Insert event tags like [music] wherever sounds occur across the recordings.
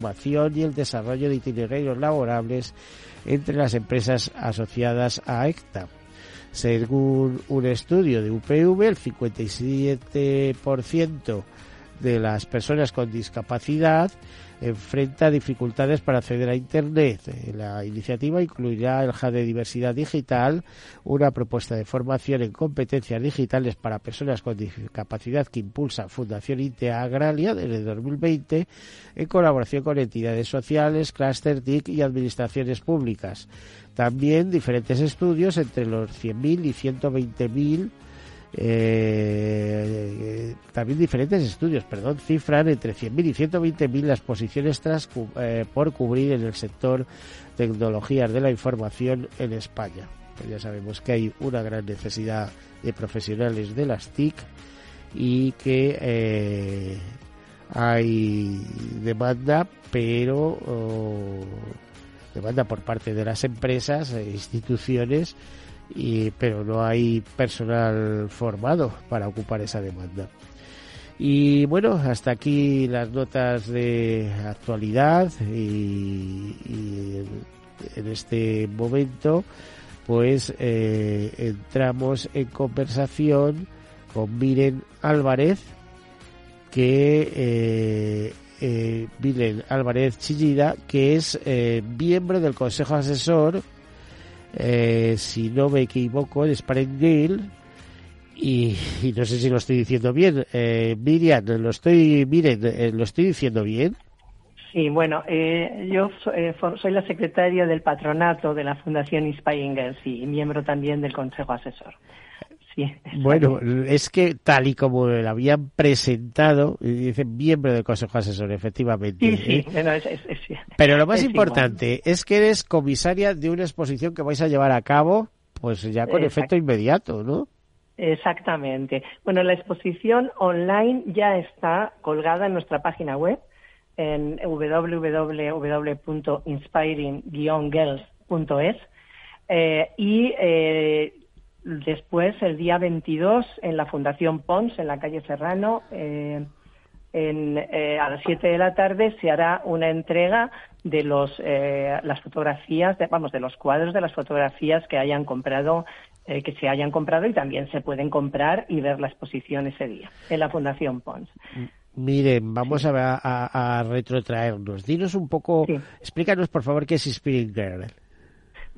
formación y el desarrollo de itinerarios laborables entre las empresas asociadas a ECTA. Según un estudio de UPV, el 57% de las personas con discapacidad enfrenta dificultades para acceder a Internet. La iniciativa incluirá el HUB de diversidad digital, una propuesta de formación en competencias digitales para personas con discapacidad que impulsa Fundación INTEA Agralia desde 2020 en colaboración con entidades sociales, Cluster TIC y administraciones públicas. También diferentes estudios entre los 100.000 y 120.000 eh, también diferentes estudios, perdón, cifran entre 100.000 y 120.000 las posiciones tras, eh, por cubrir en el sector tecnologías de la información en España. Pues ya sabemos que hay una gran necesidad de profesionales de las TIC y que eh, hay demanda, pero demanda por parte de las empresas e instituciones y, pero no hay personal formado para ocupar esa demanda. Y bueno, hasta aquí las notas de actualidad y, en este momento pues eh, entramos en conversación con Miren Álvarez que eh, eh, Miren Álvarez Chillida que es miembro del Consejo Asesor eh, si no me equivoco, en Springdale. Y, y, no sé si lo estoy diciendo bien. Eh, Miriam, lo estoy, miren, eh, lo estoy diciendo bien. Sí, bueno, eh, yo eh, soy la secretaria del patronato de la Fundación Girls y miembro también del Consejo Asesor. Bueno, es que tal y como lo habían presentado, dicen miembro del Consejo Asesor, efectivamente. Sí, ¿eh? Pero lo más importante es que eres comisaria de una exposición que vais a llevar a cabo, pues ya con efecto inmediato, ¿no? Exactamente. Bueno, la exposición online ya está colgada en nuestra página web en www.inspiring-girls.es eh, y eh, Después, el día 22, en la Fundación Pons, en la calle Serrano, eh, eh, a las 7 de la tarde se hará una entrega de los, eh, las fotografías, de, vamos, de los cuadros de las fotografías que hayan comprado, que se hayan comprado y también se pueden comprar y ver la exposición ese día en la Fundación Pons. Miren, vamos a, retrotraernos. Dinos un poco, explícanos por favor qué es Spirit Girl.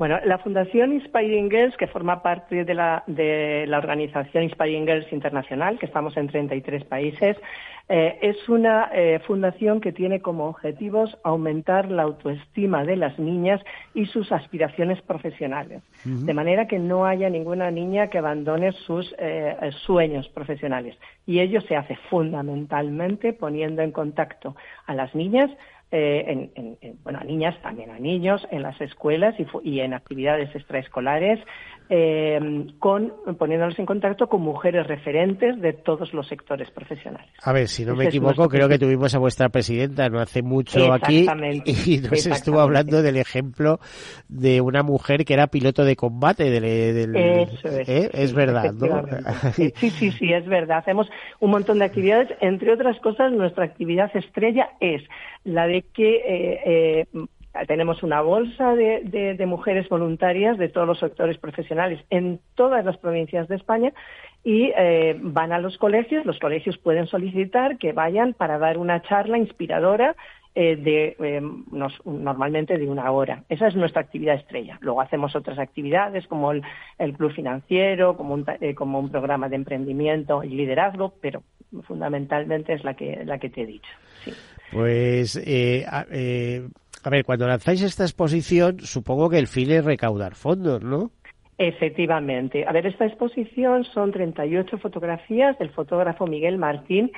Bueno, la Fundación Inspiring Girls, que forma parte de la, de la organización Inspiring Girls Internacional, que estamos en 33 países, eh, es una eh, fundación que tiene como objetivos aumentar la autoestima de las niñas y sus aspiraciones profesionales, de manera que no haya ninguna niña que abandone sus eh, sueños profesionales. Y ello se hace fundamentalmente poniendo en contacto a las niñas eh, en, bueno, a niñas, también a niños, en las escuelas y, en actividades extraescolares, eh, con, poniéndonos en contacto con mujeres referentes de todos los sectores profesionales. A ver, si no me equivoco, creo que tuvimos a vuestra presidenta no hace mucho aquí y nos estuvo hablando del ejemplo de una mujer que era piloto de combate. Del, Eso es. ¿eh? Es verdad, ¿no? [laughs] sí, sí, sí, es verdad. Hacemos un montón de actividades. Entre otras cosas, nuestra actividad estrella es la de que eh, tenemos una bolsa de, mujeres voluntarias de todos los sectores profesionales en todas las provincias de España y eh, van a los colegios. Los colegios pueden solicitar que vayan para dar una charla inspiradora de normalmente de una hora. Esa es nuestra actividad estrella. Luego hacemos otras actividades como el, club financiero, como un, como un programa de emprendimiento y liderazgo, pero fundamentalmente es la que la que te he dicho. Pues, eh, eh, a, ver, cuando lanzáis esta exposición, supongo que el fin es recaudar fondos, ¿no? Efectivamente. A ver, esta exposición son 38 fotografías del fotógrafo Miguel Martín.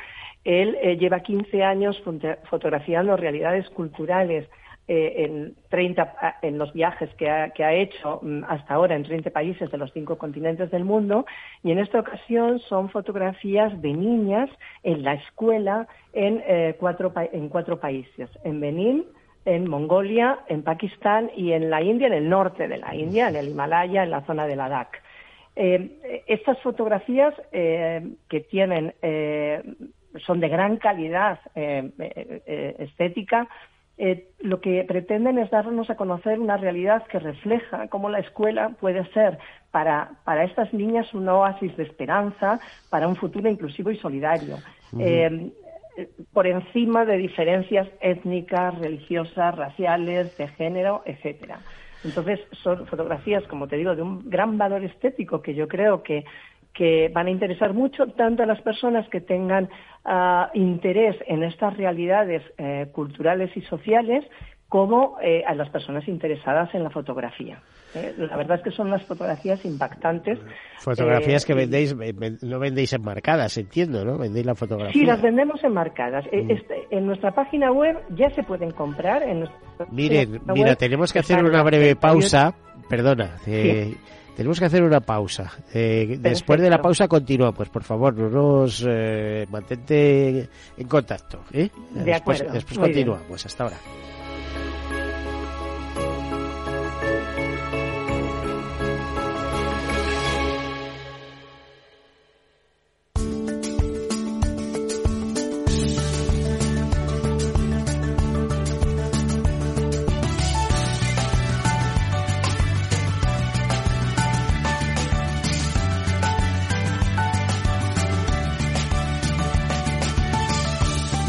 Él eh, lleva 15 años fotografiando realidades culturales eh, en, 30, en los viajes que ha, hecho mm, hasta ahora en 30 países de los cinco continentes del mundo y en esta ocasión son fotografías de niñas en la escuela en, eh, cuatro, en cuatro países, en Benín, en Mongolia, en Pakistán y en la India, en el norte de la India, en el Himalaya, en la zona de Ladakh. Eh, estas fotografías que tienen son de gran calidad estética eh, lo que pretenden es darnos a conocer una realidad que refleja cómo la escuela puede ser para, para estas niñas un oasis de esperanza, para un futuro inclusivo y solidario. Eh, por encima de diferencias étnicas, religiosas, raciales, de género, etcétera. Entonces, son fotografías, como te digo, de un gran valor estético que yo creo que que van a interesar mucho tanto a las personas que tengan ah, interés en estas realidades eh, culturales y sociales como eh, a las personas interesadas en la fotografía. Eh, la verdad es que son unas fotografías impactantes. Fotografías que vendéis, no vendéis enmarcadas, entiendo, ¿no? Vendéis la fotografía. Sí, las vendemos enmarcadas. Mm. Este, en nuestra página web ya se pueden comprar. En Miren, mira, tenemos que hacer una breve pausa. Perdona, tenemos que hacer una pausa. Eh, después de la pausa continúa, pues por favor, nos eh, mantente en contacto. ¿eh? De después, acuerdo. después continuamos. Pues hasta ahora.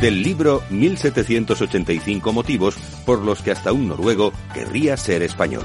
del libro 1785 motivos por los que hasta un noruego querría ser español.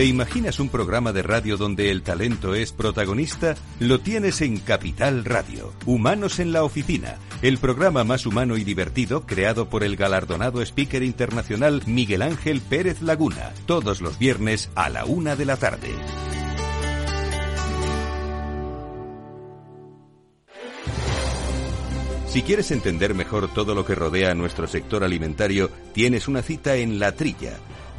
¿Te imaginas un programa de radio donde el talento es protagonista? Lo tienes en Capital Radio. Humanos en la Oficina, el programa más humano y divertido creado por el galardonado speaker internacional Miguel Ángel Pérez Laguna, todos los viernes a la una de la tarde. Si quieres entender mejor todo lo que rodea a nuestro sector alimentario, tienes una cita en La Trilla.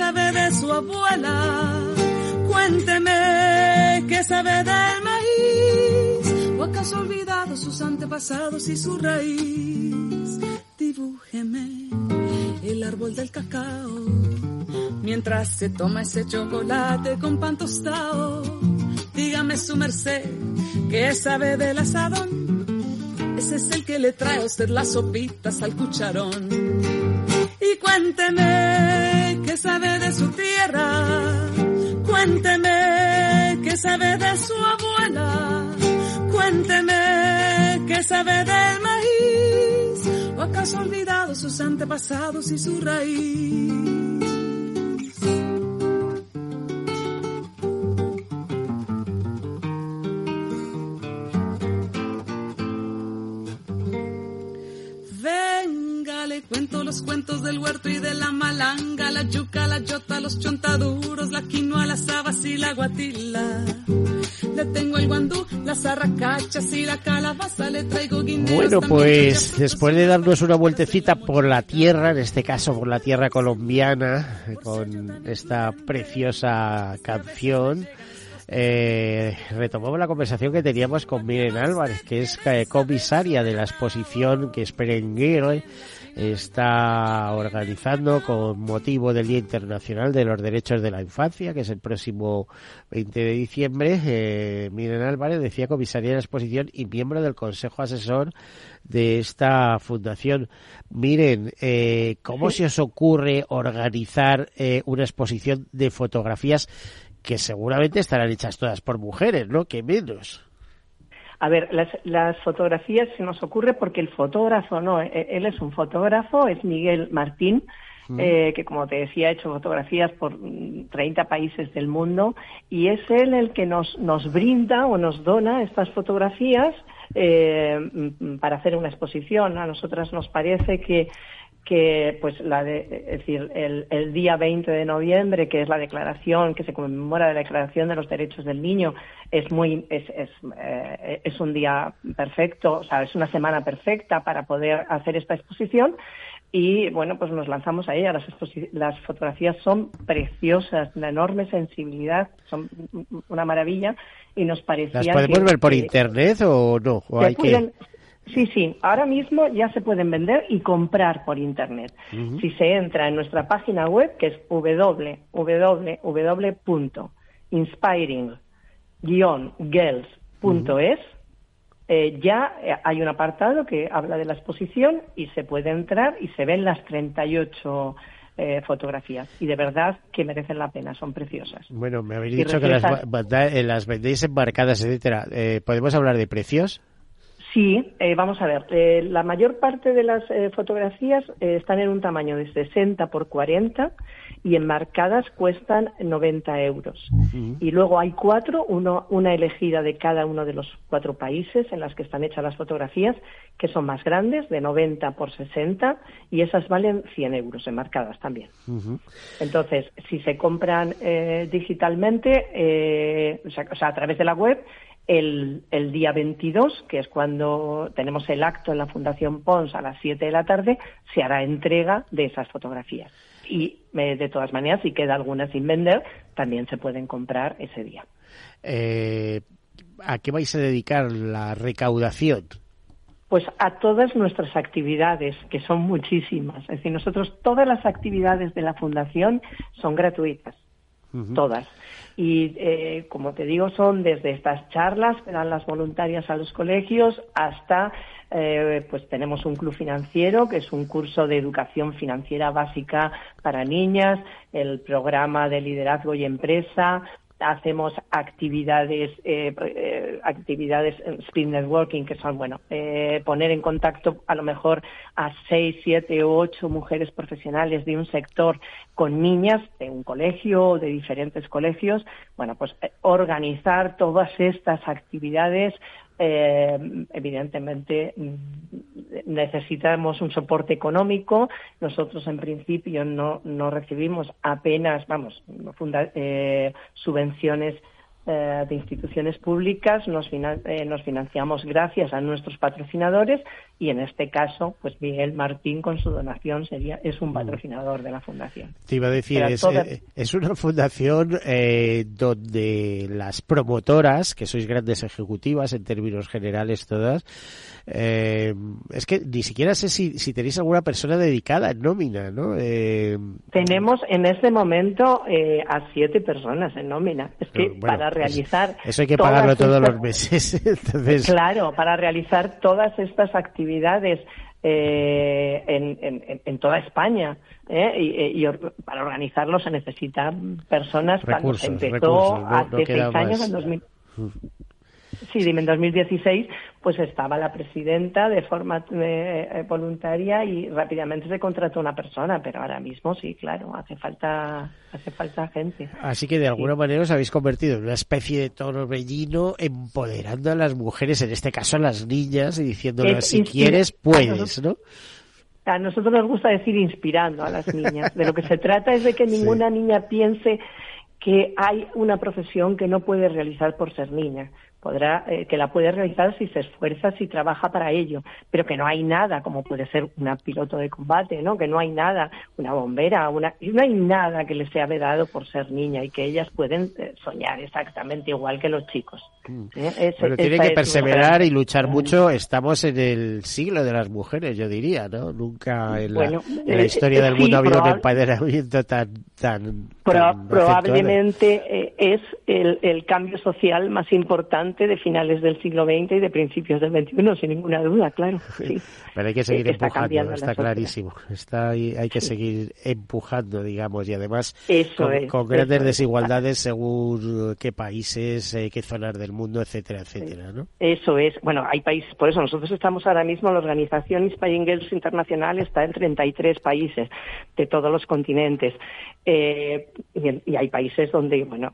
sabe de su abuela, cuénteme qué sabe del maíz, o acaso ha olvidado sus antepasados y su raíz. Dibújeme el árbol del cacao, mientras se toma ese chocolate con pan tostado Dígame su merced, ¿qué sabe del asadón? Ese es el que le trae a usted las sopitas al cucharón. Y cuénteme, ¿qué sabe de su tierra? Cuénteme, ¿qué sabe de su abuela? Cuénteme, ¿qué sabe del maíz? ¿O acaso olvidado sus antepasados y su raíz? Los cuentos del huerto y de la malanga, la yuca, la yota, los chontaduros, la quinoa, las habas y la guatila. Le tengo el guandú, las arracachas y la calabaza, le traigo guineos. Bueno, pues después de darnos una vueltecita por la tierra, en este caso por la tierra colombiana, con esta preciosa canción, eh, retomamos la conversación que teníamos con Miren Álvarez, que es eh, comisaria de la exposición que es Perenguero está organizando con motivo del Día Internacional de los Derechos de la Infancia, que es el próximo 20 de diciembre. Eh, Miren Álvarez decía comisaria de la exposición y miembro del Consejo Asesor de esta fundación. Miren, eh, ¿cómo se os ocurre organizar eh, una exposición de fotografías que seguramente estarán hechas todas por mujeres, ¿no? Que menos. A ver, las, fotografías se nos ocurre porque el fotógrafo, no, e, él es un fotógrafo, es Miguel Martín, mm. eh, que como te decía ha hecho fotografías por 30 mm, países del mundo y es él el que nos, nos brinda o nos dona estas fotografías eh, mm, para hacer una exposición. A nosotras nos parece que que pues la de, es decir el, el, día 20 de noviembre que es la declaración que se conmemora la declaración de los derechos del niño es muy es es, eh, es un día perfecto o sea es una semana perfecta para poder hacer esta exposición. Y bueno pues nos lanzamos a ella. Las las fotografías son preciosas de enorme sensibilidad son una maravilla. Y nos parecía las podemos ver por internet o no o hay que Sí, sí, ahora mismo ya se pueden vender y comprar por Internet. Si se entra en nuestra página web, que es www.inspiring-girls.es, eh, ya eh, hay un apartado que habla de la exposición y se puede entrar y se ven las 38 eh, fotografías y de verdad que merecen la pena, son preciosas. Bueno, me habéis dicho que las, eh, las vendéis embarcadas, etcétera. Eh, ¿Podemos hablar de precios? Sí, eh, vamos a ver. Eh, la mayor parte de las eh, fotografías están en un tamaño de 60 por 40 y enmarcadas cuestan 90 euros. Y luego hay cuatro, uno, una elegida de cada uno de los cuatro países en las que están hechas las fotografías, que son más grandes, de 90 por 60, y esas valen 100 euros enmarcadas también. Entonces, si se compran digitalmente, o sea, o sea, a través de la web, el, el, día 22, que es cuando tenemos el acto en la Fundación Pons a las 7 de la tarde, se hará entrega de esas fotografías. Y eh, de todas maneras, si queda alguna sin vender, también se pueden comprar ese día. Eh, ¿A qué vais a dedicar la recaudación? Pues a todas nuestras actividades, que son muchísimas. Es decir, nosotros todas las actividades de la Fundación son gratuitas, todas. Y eh, como te digo, son desde estas charlas que dan las voluntarias a los colegios hasta, eh, pues tenemos un club financiero, que es un curso de educación financiera básica para niñas, el programa de liderazgo y empresa, hacemos actividades eh, eh, actividades speed networking que son bueno eh, poner en contacto a lo mejor a seis siete o ocho mujeres profesionales de un sector con niñas de un colegio o de diferentes colegios bueno pues eh, organizar todas estas actividades eh, evidentemente mm, necesitamos un soporte económico. Nosotros, en principio, no, no recibimos apenas, vamos, eh, subvenciones eh, de instituciones públicas, eh, nos financiamos gracias a nuestros patrocinadores y en este caso, pues Miguel Martín con su donación sería es un mm. patrocinador de la fundación. Te iba a decir, es, eh, es, una fundación eh, donde las promotoras, que sois grandes ejecutivas en términos generales todas, eh, es que ni siquiera sé si, si tenéis alguna persona dedicada en nómina, ¿no? Eh, Tenemos en este momento eh, a siete personas en nómina. Es que bueno, para realizar... Eso hay que pagarlo todos los meses. [laughs] Entonces... Claro, para realizar todas estas actividades eh, en, en, en, toda España. ¿eh? Y, y, para organizarlo se necesitan personas. Recursos, cuando se empezó recursos, no, hace no seis años, más. en 2000. Sí, en 2016 pues estaba la presidenta de forma eh, voluntaria y rápidamente se contrató una persona, pero ahora mismo sí, claro, hace falta hace falta gente. Así que de alguna sí. manera os habéis convertido en una especie de torbellino empoderando a las mujeres, en este caso a las niñas, y diciéndoles si quieres puedes, ¿no? A nosotros nos gusta decir inspirando a las niñas. De lo que se trata es de que [laughs] ninguna sí. niña piense que hay una profesión que no puede realizar por ser niña podrá eh, que la puede realizar si se esfuerza, si trabaja para ello, pero que no hay nada como puede ser una piloto de combate, ¿no? Que no hay nada, una bombera, una no hay nada que les sea vedado por ser niña y que ellas pueden eh, soñar exactamente igual que los chicos. ¿eh? Ese, pero tiene que perseverar y luchar mucho. Estamos en el siglo de las mujeres, yo diría, ¿no? Nunca en la, bueno, en la historia del mundo sí, había un empoderamiento tan tan, Pro, tan probablemente es el, el cambio social más importante de finales del siglo XX y de principios del XXI, sin ninguna duda, claro. [laughs] Sí. Pero hay que seguir está empujando, está clarísimo. Está ahí, hay que sí. seguir empujando, digamos, y además eso con, es, con grandes desigualdades es. según qué países, eh, qué zonas del mundo, etcétera, etcétera, ¿no? Eso es. Bueno, hay países, por eso nosotros estamos ahora mismo, la organización Inspiring Girls Internacional está en 33 países de todos los continentes. Eh, y, y hay países donde, bueno,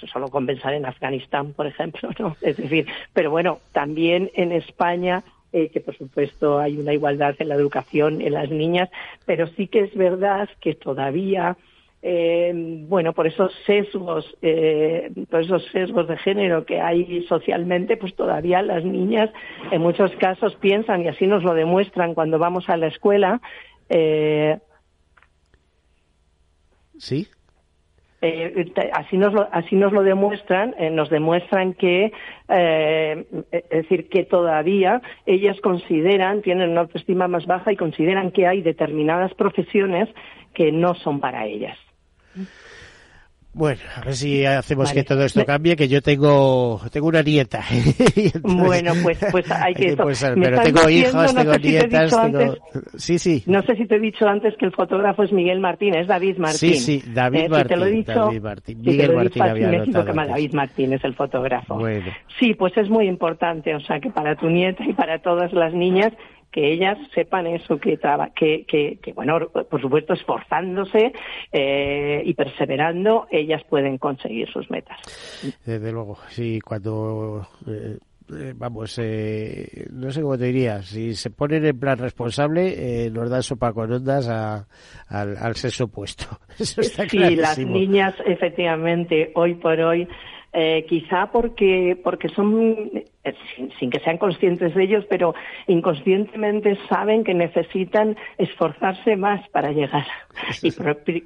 pues solo con pensar en Afganistán, por ejemplo, ¿no? [laughs] Es decir, pero bueno, también en España eh, que por supuesto hay una igualdad en la educación en las niñas, pero sí que es verdad que todavía eh, bueno, por esos sesgos, eh, por esos sesgos de género que hay socialmente, pues todavía las niñas en muchos casos piensan, y así nos lo demuestran cuando vamos a la escuela. Eh, sí. Eh, así nos lo, así nos lo demuestran, eh, nos demuestran que, eh, es decir, que todavía ellas consideran, tienen una autoestima más baja y consideran que hay determinadas profesiones que no son para ellas. Bueno, a ver si hacemos que todo esto cambie, que yo tengo tengo una nieta. [laughs] bueno, pues pues hay que, [laughs] pero tengo hijos, tengo nietas, tengo... sí, sí. No sé si te he dicho antes que el fotógrafo es Miguel Martín, es David Martín. Sí, sí, David eh, Martín. te lo he dicho, David Martín. Miguel Martín había notado que David Martín es el fotógrafo. Bueno. Sí, pues es muy importante, o sea, que para tu nieta y para todas las niñas que ellas sepan eso, que, que, que, que bueno, por supuesto, esforzándose eh, y perseverando, ellas pueden conseguir sus metas. Desde luego, sí, cuando... Eh, eh, vamos, eh, no sé cómo te diría, si se ponen en plan responsable, eh, nos dan sopa con ondas a, al, al, sexo opuesto. [laughs] Eso está sí, las niñas, efectivamente, hoy por hoy, eh, quizá porque, porque son, eh, sin, que sean conscientes de ellos, pero inconscientemente saben que necesitan esforzarse más para llegar. Y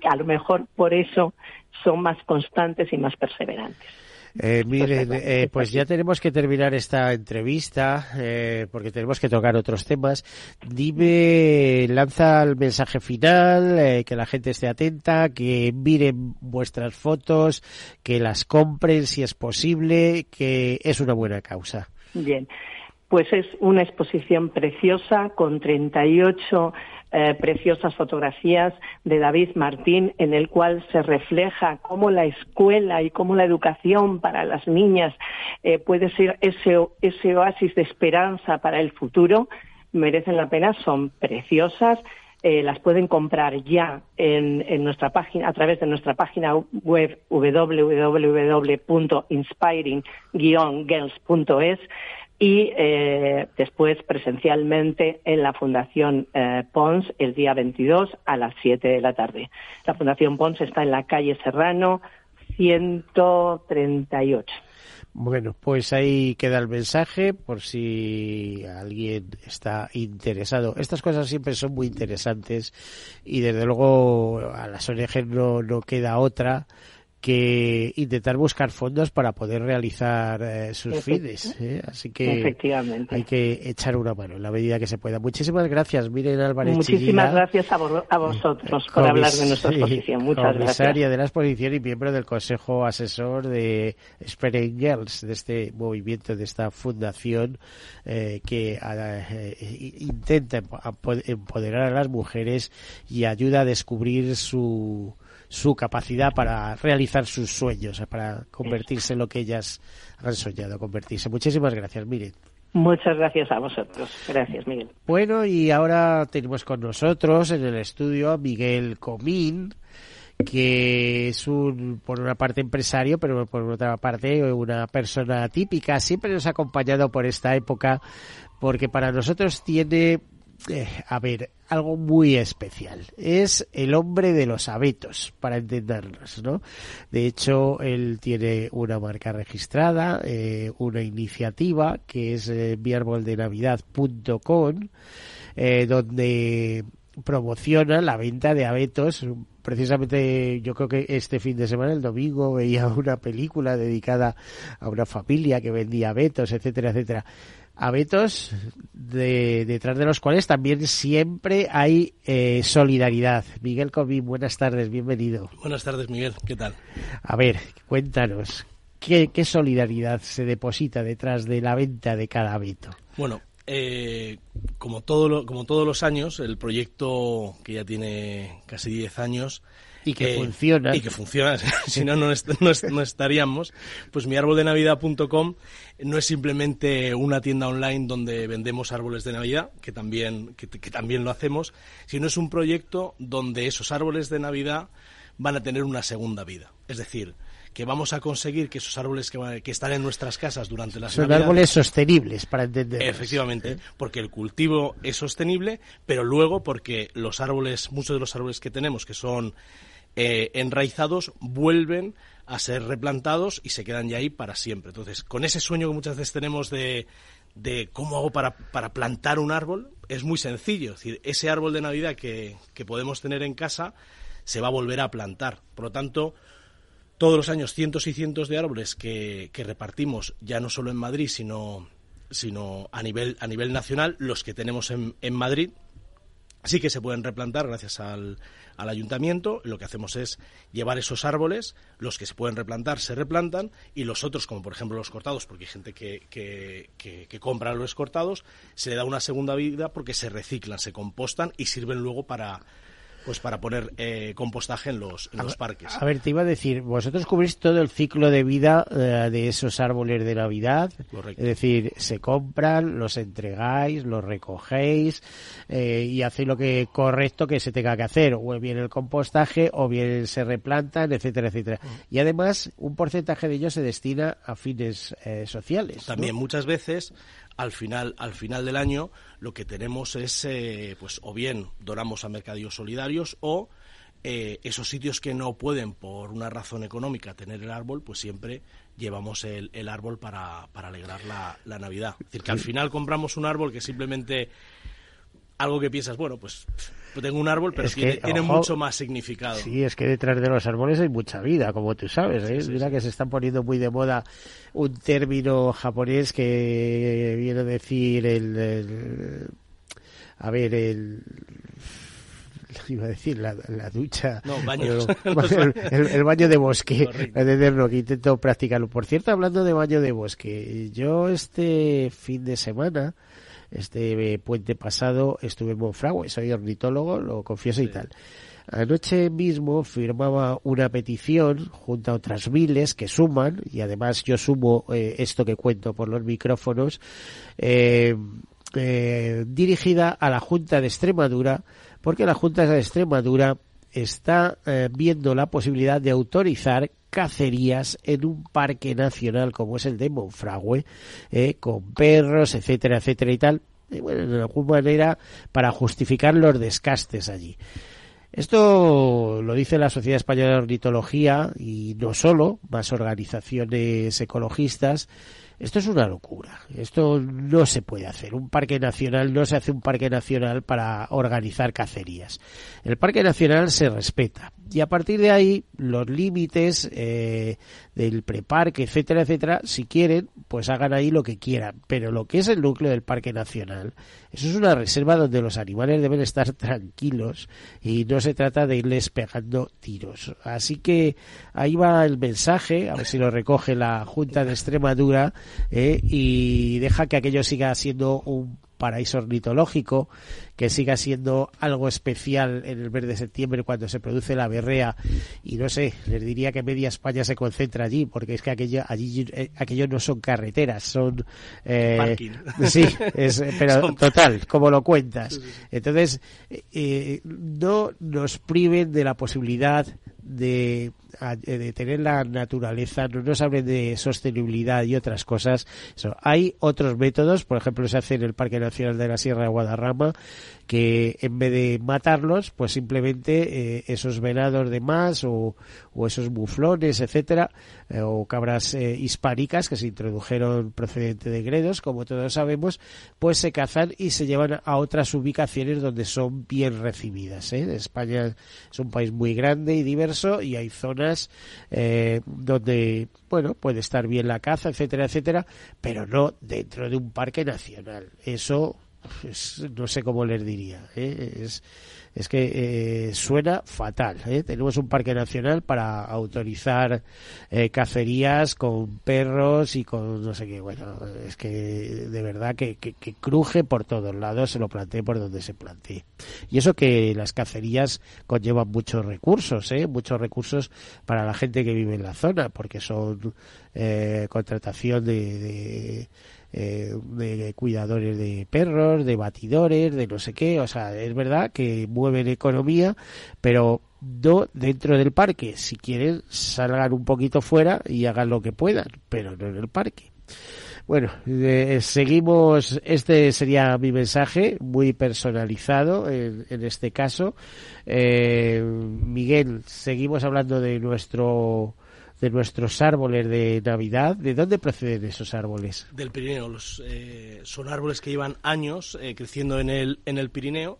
a lo mejor por eso son más constantes y más perseverantes. Eh, miren, eh, pues ya tenemos que terminar esta entrevista eh, porque tenemos que tocar otros temas. Dime, lanza el mensaje final, eh, que la gente esté atenta, que miren vuestras fotos, que las compren si es posible, que es una buena causa. Bien, pues es una exposición preciosa con 38 eh, preciosas fotografías de David Martín en el cual se refleja cómo la escuela y cómo la educación para las niñas eh, puede ser ese, ese oasis de esperanza para el futuro. Merecen la pena, son preciosas. Eh, las pueden comprar ya en, en, nuestra página, a través de nuestra página web www.inspiring-girls.es y eh, después presencialmente en la Fundación eh, Pons el día 22 a las 7 de la tarde. La Fundación Pons está en la calle Serrano 138. Bueno, pues ahí queda el mensaje por si alguien está interesado. Estas cosas siempre son muy interesantes y desde luego a las ONG no, no queda otra que intentar buscar fondos para poder realizar eh, sus fines. ¿eh? Así que hay que echar una mano en la medida que se pueda. Muchísimas gracias, Miren Álvarez. Muchísimas gracias a, vosotros por hablar de nuestra exposición. Muchas comisaria de la exposición y miembro del Consejo Asesor de Spring Girls, de este movimiento, de esta fundación eh, que intenta empoderar a las mujeres y ayuda a descubrir su su capacidad para realizar sus sueños, para convertirse en lo que ellas han soñado convertirse. Muchísimas gracias, Miren. Muchas gracias a vosotros. Gracias, Miguel. Bueno, y ahora tenemos con nosotros en el estudio a Miguel Comín, que es un, por una parte empresario, pero por otra parte una persona típica. Siempre nos ha acompañado por esta época, porque para nosotros tiene eh, a ver, algo muy especial. Es el hombre de los abetos, para entendernos, ¿no? De hecho, él tiene una marca registrada, eh, una iniciativa que es eh, eh, donde promociona la venta de abetos. Precisamente yo creo que este fin de semana, el domingo, veía una película dedicada a una familia que vendía abetos, etcétera, etcétera abetos de, detrás de los cuales también siempre hay eh, solidaridad. Miguel Comín, buenas tardes, bienvenido. Buenas tardes, Miguel, ¿qué tal? A ver, cuéntanos, ¿qué, solidaridad se deposita detrás de la venta de cada abeto? Bueno, eh, como, todo como todos los años, el proyecto que ya tiene casi 10 años y que funciona. Y que funciona, [laughs] si no, no, no, estaríamos. Pues mi navidad.com no es simplemente una tienda online donde vendemos árboles de Navidad, que también, que, también lo hacemos, sino es un proyecto donde esos árboles de Navidad van a tener una segunda vida. Es decir, que vamos a conseguir que esos árboles que, que están en nuestras casas durante las Son árboles sostenibles, para entender. Efectivamente, porque el cultivo es sostenible, pero luego porque los árboles, muchos de los árboles que tenemos, que son eh, enraizados vuelven a ser replantados y se quedan ya ahí para siempre. Entonces, con ese sueño que muchas veces tenemos de, de cómo hago para, para, plantar un árbol, es muy sencillo. Es decir, ese árbol de Navidad que, que podemos tener en casa se va a volver a plantar. Por lo tanto, todos los años cientos y cientos de árboles que, que repartimos, ya no solo en Madrid, sino, sino a, nivel, a nivel nacional, los que tenemos en, en Madrid, Sí que se pueden replantar gracias al, al ayuntamiento. Lo que hacemos es llevar esos árboles, los que se pueden replantar se replantan y los otros, como por ejemplo los cortados, porque hay gente que, que, que, compra los cortados, se le da una segunda vida porque se reciclan, se compostan y sirven luego para pues para poner eh, compostaje en los, en los parques. A ver, te iba a decir, vosotros cubrís todo el ciclo de vida eh, de esos árboles de Navidad. Es decir, se compran, los entregáis, los recogéis eh, y hacéis lo que correcto que se tenga que hacer. O bien el compostaje, o bien se replantan, etcétera, etcétera. Mm. Y además, un porcentaje de ellos se destina a fines sociales. También muchas veces al final, al final del año lo que tenemos es, eh, pues, o bien donamos a mercadillos solidarios o eh, esos sitios que no pueden, por una razón económica, tener el árbol, pues siempre llevamos el, el árbol para, para alegrar la, la Navidad. Es decir, que al final compramos un árbol que simplemente algo que piensas, bueno, pues tengo un árbol, pero tiene, mucho más significado. Sí, es que detrás de los árboles hay mucha vida, como tú sabes. ¿eh? Mira que se están poniendo muy de moda un término japonés que viene a decir el, a ver, el [laughs] iba a decir la, ducha no, baños. [laughs] [laughs] El, baño de bosque de que intento practicarlo por cierto hablando de baño de bosque yo este fin de semana este eh, puente pasado estuve en Monfragüe, soy ornitólogo, lo confieso y tal. Anoche mismo firmaba una petición junto a otras miles que suman, y además yo sumo eh, esto que cuento por los micrófonos, eh, dirigida a la Junta de Extremadura, porque la Junta de Extremadura está viendo la posibilidad de autorizar cacerías en un parque nacional como es el de Monfragüe, eh, con perros, etcétera, etcétera y tal, bueno, de alguna manera para justificar los descastes allí. Esto lo dice la Sociedad Española de Ornitología y no solo, más organizaciones ecologistas esto es una locura. Esto no se puede hacer. Un parque nacional no se hace un parque nacional para organizar cacerías. El parque nacional se respeta. Y a partir de ahí, los límites eh, del preparque, etcétera, etcétera, si quieren, pues hagan ahí lo que quieran. Pero lo que es el núcleo del parque nacional, eso es una reserva donde los animales deben estar [laughs] tranquilos y no se trata de irles pegando tiros. Así que ahí va el mensaje, a ver si lo recoge la Junta de Extremadura ¿eh? y deja que aquello siga siendo un paraíso ornitológico, que siga siendo algo especial en el mes de septiembre cuando se produce la berrea y no sé, les diría que media España se concentra allí porque es que aquello allí eh, aquello no son carreteras, son eh, [laughs] sí, es, [laughs] pero total, [laughs] como lo cuentas. Entonces, eh, no nos priven de la posibilidad de eh, de tener la naturaleza, no nos hablen de sostenibilidad y otras cosas. Hay otros métodos, por ejemplo, se hace en el Parque Nacional de la Sierra de Guadarrama, que en vez de matarlos, pues simplemente eh, esos venados de más o, esos buflones, etcétera, eh, o cabras hispánicas que se introdujeron procedente de Gredos, como todos sabemos, pues se cazan y se llevan a otras ubicaciones donde son bien recibidas. España es un país muy grande y diverso y hay zonas eh, donde, bueno, puede estar bien la caza, etcétera, etcétera, pero no dentro de un parque nacional. Eso, pues, no sé cómo les diría. ¿eh? Es, es que eh, suena fatal. ¿eh? Tenemos un parque nacional para autorizar eh, cacerías con perros y con no sé qué. Bueno, es que de verdad que, que, cruje por todos lados, se lo planteé por donde se plantee. Y eso que las cacerías conllevan muchos recursos, ¿eh? muchos recursos para la gente que vive en la zona, porque son eh, contratación de eh, de cuidadores de perros, de batidores, de no sé qué. O sea, es verdad que mueven economía, pero no dentro del parque. Si quieren, salgan un poquito fuera y hagan lo que puedan, pero no en el parque. Bueno, eh, seguimos, este sería mi mensaje, muy personalizado en, en este caso. Eh, Miguel, seguimos hablando de nuestro de nuestros árboles de Navidad. ¿De dónde proceden esos árboles? Del Pirineo. Los, eh, son árboles que llevan años eh, creciendo en el, en el Pirineo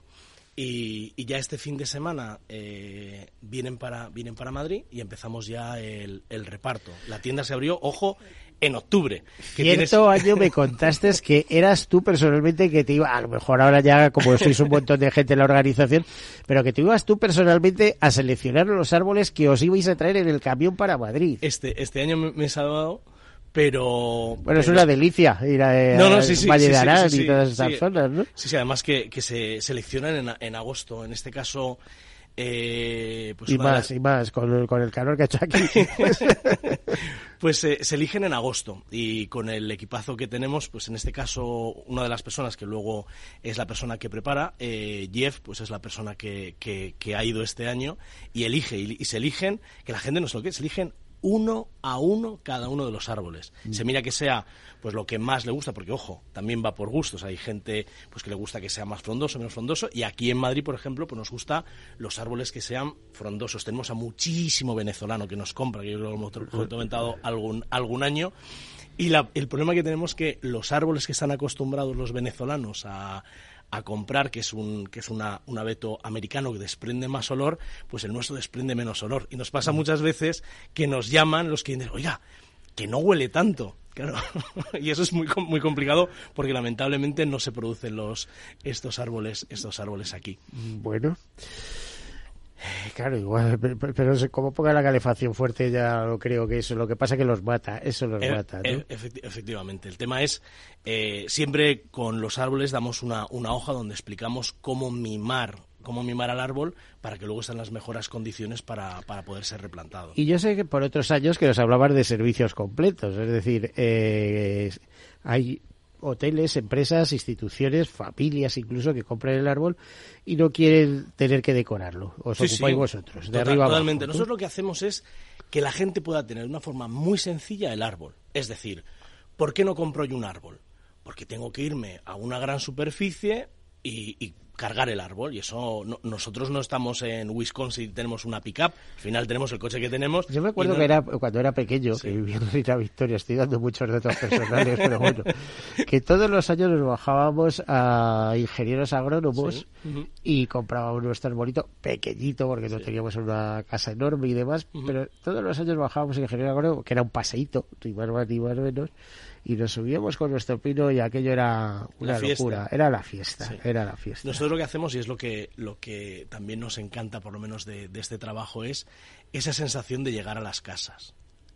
y, ya este fin de semana eh, vienen, para, vienen para Madrid y empezamos ya el, el, reparto. La tienda se abrió, ojo, en octubre. Que Cierto año me contaste que eras tú personalmente que te iba, a lo mejor ahora ya como sois un montón de gente en la organización, pero que te ibas tú personalmente a seleccionar los árboles que os ibais a traer en el camión para Madrid. Este, este año me, he salvado pero... Bueno, es una delicia ir a, Valle de Arán y todas esas zonas, ¿no? Sí, sí, además que, que se seleccionan en, en agosto. En este caso, eh, pues y más, y más, con el, con el calor que ha hecho aquí. [laughs] pues eh, se eligen en agosto y con el equipazo que tenemos, pues en este caso una de las personas que luego es la persona que prepara, eh, Jeff, pues es la persona que, que, que, ha ido este año y elige, y, se eligen, que la gente no se lo que se eligen uno a uno cada uno de los árboles. Mm. Se mira que sea pues lo que más le gusta, porque ojo, también va por gustos. Hay gente pues que le gusta que sea más frondoso, menos frondoso, y aquí en Madrid, por ejemplo, pues nos gusta los árboles que sean frondosos. Tenemos a muchísimo venezolano que nos compra, que yo lo hemos comentado algún, algún año. Y el problema que tenemos es que los árboles que están acostumbrados los venezolanos a, a comprar, que es un, que es una, un abeto americano que desprende más olor, pues el nuestro desprende menos olor. Y nos pasa mm. muchas veces que nos llaman los clientes, oiga, que no huele tanto. [laughs] Claro, [laughs] y eso es muy, muy complicado porque lamentablemente no se producen los, estos árboles, estos árboles aquí. Bueno. Claro, igual, pero, como ponga la calefacción fuerte ya lo creo que eso, lo que pasa es que los mata, eso los eh, mata. ¿no? Eh, efectivamente, el tema es, eh, siempre con los árboles damos una, una hoja donde explicamos cómo mimar cómo mimar al árbol para que luego estén las mejores condiciones para, para, poder ser replantado. Y yo sé que por otros años que nos hablabas de servicios completos, es decir, hay hoteles, empresas, instituciones, familias incluso que compran el árbol y no quieren tener que decorarlo. Os ocupáis vosotros, de arriba Totalmente. Nosotros lo que hacemos es que la gente pueda tener de una forma muy sencilla el árbol. Es decir, ¿por qué no compro yo un árbol? Porque tengo que irme a una gran superficie y, y cargar el árbol y eso nosotros no estamos en Wisconsin tenemos una pickup al final tenemos el coche que tenemos yo me acuerdo que era cuando era pequeño que vivía en Rita Victoria estoy dando muchos datos personales pero bueno que todos los años nos bajábamos a ingenieros agrónomos y comprábamos nuestro arbolito pequeñito porque no teníamos una casa enorme y demás pero todos los años bajábamos a ingenieros agrónomos que era un paseíto ni más ni más menos y nos subíamos con nuestro pino y aquello era una locura, era la fiesta, era la fiesta. Nosotros lo que hacemos y es lo que lo que también nos encanta por lo menos de, de este trabajo es esa sensación de llegar a las casas.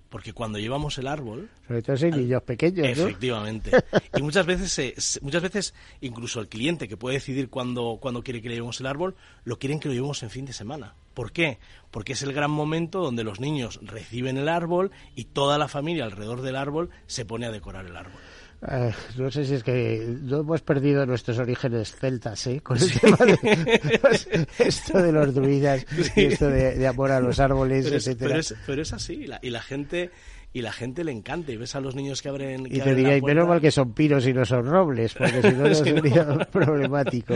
Porque cuando llevamos el árbol sobre todo en niños pequeños efectivamente. [laughs] Y muchas veces muchas veces incluso el cliente que puede decidir cuándo cuando quiere que le llevemos el árbol lo quieren que lo llevemos en fin de semana ¿por qué? porque es el gran momento donde los niños reciben el árbol y toda la familia alrededor del árbol se pone a decorar el árbol eh, no sé si es que no hemos perdido nuestros orígenes celtas, ¿eh? Con el tema de esto de los druidas y esto de, amor a los árboles, pero etcétera. Pero es, pero es así, y la gente y la gente le encanta y ves a los niños que abren y te diría y menos mal que son pinos y no son robles porque si no, [laughs] no sería [laughs] problemático.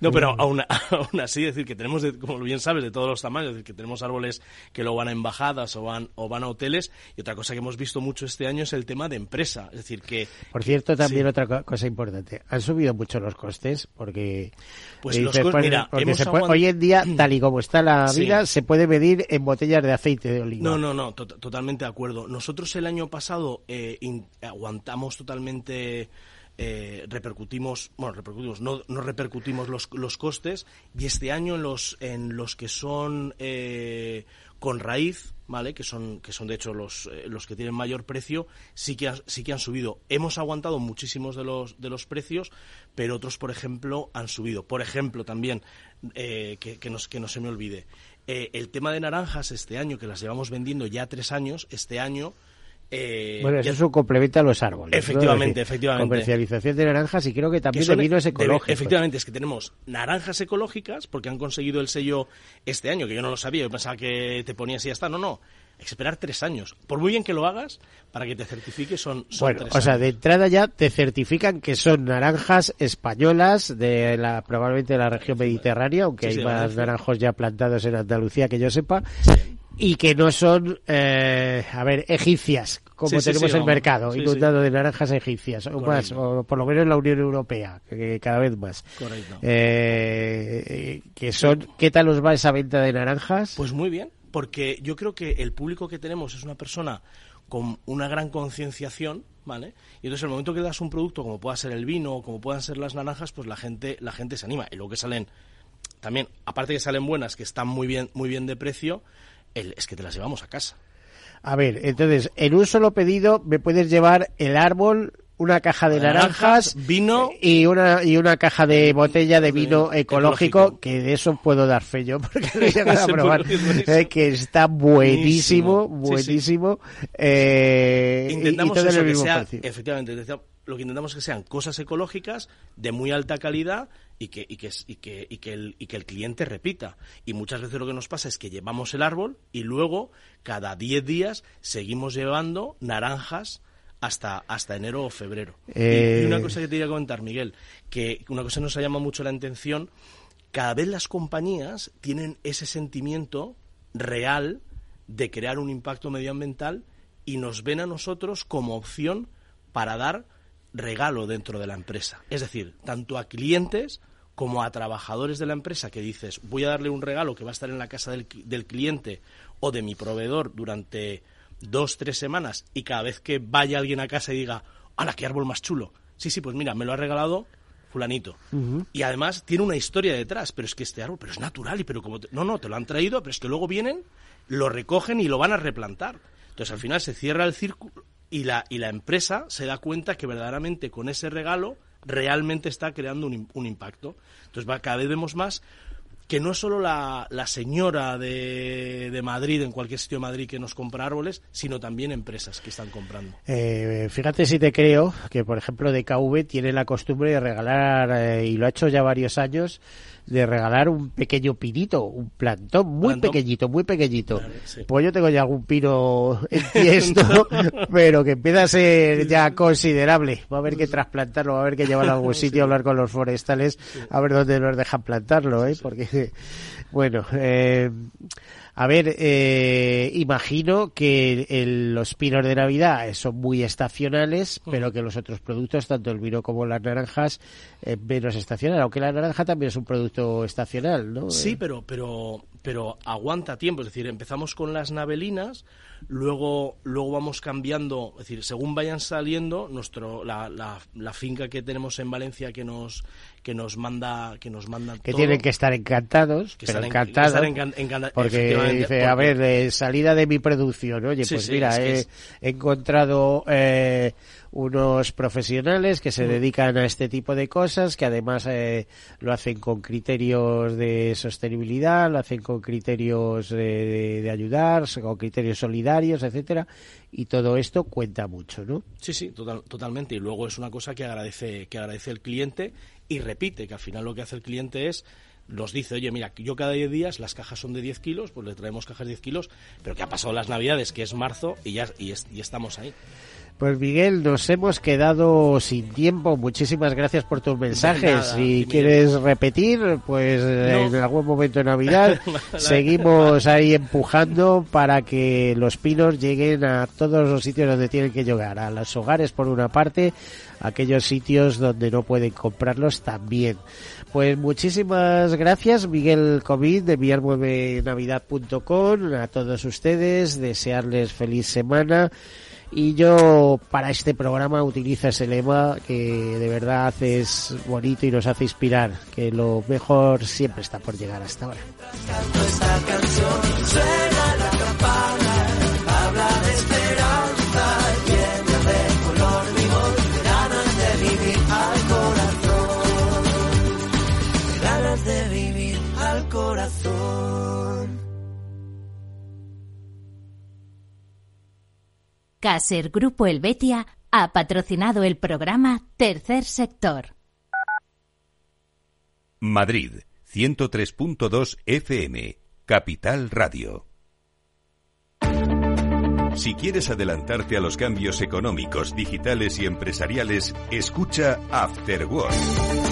No pero aún, aún así decir que tenemos como bien sabes de todos los tamaños decir que tenemos árboles que luego van a embajadas o van o van a hoteles y otra cosa que hemos visto mucho este año es el tema de empresa es decir que por cierto también otra cosa importante han subido mucho los costes porque pues los costes mira hoy en día [clears throat] tal y como está la vida se puede medir en botellas de aceite de oliva. No no no totalmente de acuerdo. Nosotros nosotros el año pasado eh, aguantamos totalmente eh, repercutimos, bueno, repercutimos, no, no repercutimos los, los, costes y este año en los, en los que son eh, con raíz, ¿vale? Que son, que son de hecho los, los que tienen mayor precio, sí que, sí que han subido. Hemos aguantado muchísimos de los, de los precios, pero otros, por ejemplo, han subido. Por ejemplo, también, que, que no se me olvide, eh, el tema de naranjas este año, que las llevamos vendiendo ya tres años, este año... Eh, bueno, eso es un complemento a los árboles. Efectivamente, efectivamente. Comercialización de naranjas y creo que también de vinos ecológicos. efectivamente, es que tenemos naranjas ecológicas, porque han conseguido el sello este año, que yo no lo sabía, yo pensaba que te ponías y ya está. No, no esperar tres años. Por muy bien que lo hagas, para que te certifique son, bueno, o sea, de entrada ya te certifican que son naranjas españolas de la probablemente de la región mediterránea, aunque hay más naranjos ya plantados en Andalucía que yo sepa, y que no son, eh, a ver, egipcias, como tenemos el mercado, inundado de naranjas egipcias, o más, o por lo menos en la Unión Europea, que, cada vez más. Correcto. Eh, que son, ¿qué tal os va esa venta de naranjas? Pues muy bien porque yo creo que el público que tenemos es una persona con una gran concienciación, ¿vale? Y entonces el momento que das un producto como pueda ser el vino o como puedan ser las naranjas, pues la gente, la gente se anima. Y luego que salen, también, aparte que salen buenas, que están muy bien, muy bien de precio, el, es que te las llevamos a casa. A ver, entonces, en un solo pedido me puedes llevar el árbol, una caja de naranjas, vino y una y una caja de botella de vino ecológico, ecológico. que de eso puedo dar fe yo [laughs] porque lo he [laughs] llegado a probar eh, que está buenísimo Buenísimo. Sí, sí. buenísimo eh, intentamos y, todo en eso, el que sea, precio. efectivamente, lo que intentamos es que sean cosas ecológicas de muy alta calidad y que, y que, y que, y que, el, y que el cliente repita. Y muchas veces lo que nos pasa es que llevamos el árbol y luego cada 10 días seguimos llevando naranjas hasta, hasta enero o febrero. Y- Eh. Y, una cosa que te quería comentar, Miguel, que una cosa que nos llama mucho la atención, cada vez las compañías tienen ese sentimiento real de crear un impacto medioambiental y nos ven a nosotros como opción para dar regalo dentro de la empresa. Es decir, tanto a clientes como a trabajadores de la empresa que dices, voy a darle un regalo que va a estar en la casa del cliente o de mi proveedor durante dos, tres semanas y cada vez que vaya alguien a casa y diga, ¡hala, qué árbol más chulo! Sí, sí, pues mira, me lo ha regalado fulanito. Y además tiene una historia detrás, pero es que este árbol, pero es natural y pero como te- no, no, te lo han traído, pero es que luego vienen, lo recogen y lo van a replantar. Entonces al final se cierra el círculo y la y la empresa se da cuenta que verdaderamente con ese regalo realmente está creando un, un impacto. Entonces va, cada vez vemos más que no es solo la, la señora de, de Madrid, en cualquier sitio de Madrid que nos compra árboles, sino también empresas que están comprando. Eh, fíjate si te creo que, por ejemplo, DKV tiene la costumbre de regalar, eh, y lo ha hecho ya varios años, de regalar un pequeño pinito, un plantón muy Plantón. pequeñito, muy pequeñito. Sí. Pues yo tengo ya algún pino [laughs] en tiesto, pero que empieza a ser ya considerable. Va a haber que trasplantarlo, va a haber que llevarlo a algún sitio, hablar con los forestales, a ver dónde nos dejan plantarlo, ¿eh? Porque, [laughs] bueno, eh, a ver, eh, imagino que el- los pinos de Navidad son muy estacionales, pero que los otros productos, tanto el vino como las naranjas, eh, menos estacional. Aunque la naranja también es un producto estacional, ¿no? Sí, Eh, pero, pero, pero aguanta tiempo. Es decir, empezamos con las navelinas, luego, luego vamos cambiando, es decir, según vayan saliendo, nuestro, la, la, la finca que tenemos en Valencia que nos, que nos manda, que nos manda que todo, tienen que estar encantados, que pero encantados. estar encan- encanta- porque dice, a ver, eh, salida de mi producción, oye, Sí, pues sí, mira, que he, es- he encontrado eh, unos profesionales que Mm. se dedican a este tipo de cosas, que además eh, lo hacen con criterios de sostenibilidad, lo hacen con criterios de, de- de ayudar, con criterios solidarios, etcétera, y todo esto cuenta mucho, ¿no? Sí, sí, total- totalmente. Y luego es una cosa que agradece, que agradece el cliente y repite, que al final lo que hace el cliente es nos dice, oye, mira, yo cada 10 días las cajas son de 10 kilos, pues le traemos cajas de 10 kilos, pero que ha pasado las navidades, que es marzo, y ya y, es- y estamos ahí. Pues Miguel, nos hemos quedado sin tiempo. Muchísimas gracias por tus mensajes. nada, si quieres repetir, pues en algún momento de Navidad [laughs] seguimos ahí empujando para que los pinos lleguen a todos los sitios donde tienen que llegar. A los hogares por una parte, a aquellos sitios donde no pueden comprarlos también. Pues muchísimas gracias Miguel Comín de miarmuevenavidad.com a todos ustedes, desearles feliz semana y yo para este programa utilizo ese lema que de verdad es bonito y nos hace inspirar, que lo mejor siempre está por llegar hasta ahora. Caser Grupo Helvetia ha patrocinado el programa Tercer Sector. Madrid, 103.2 FM, Capital Radio. Si quieres adelantarte a los cambios económicos, digitales y empresariales, escucha After Work.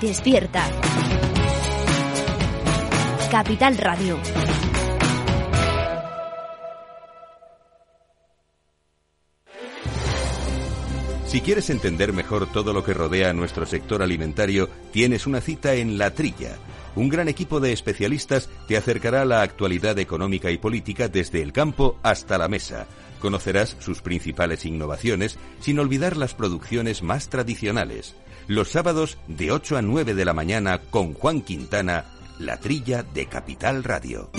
Despierta. Capital Radio. Si quieres entender mejor todo lo que rodea a nuestro sector alimentario, tienes una cita en La Trilla. Un gran equipo de especialistas te acercará a la actualidad económica y política desde el campo hasta la mesa. Conocerás sus principales innovaciones sin olvidar las producciones más tradicionales. Los sábados de 8 a 9 de la mañana con Juan Quintana, La Trilla de Capital Radio.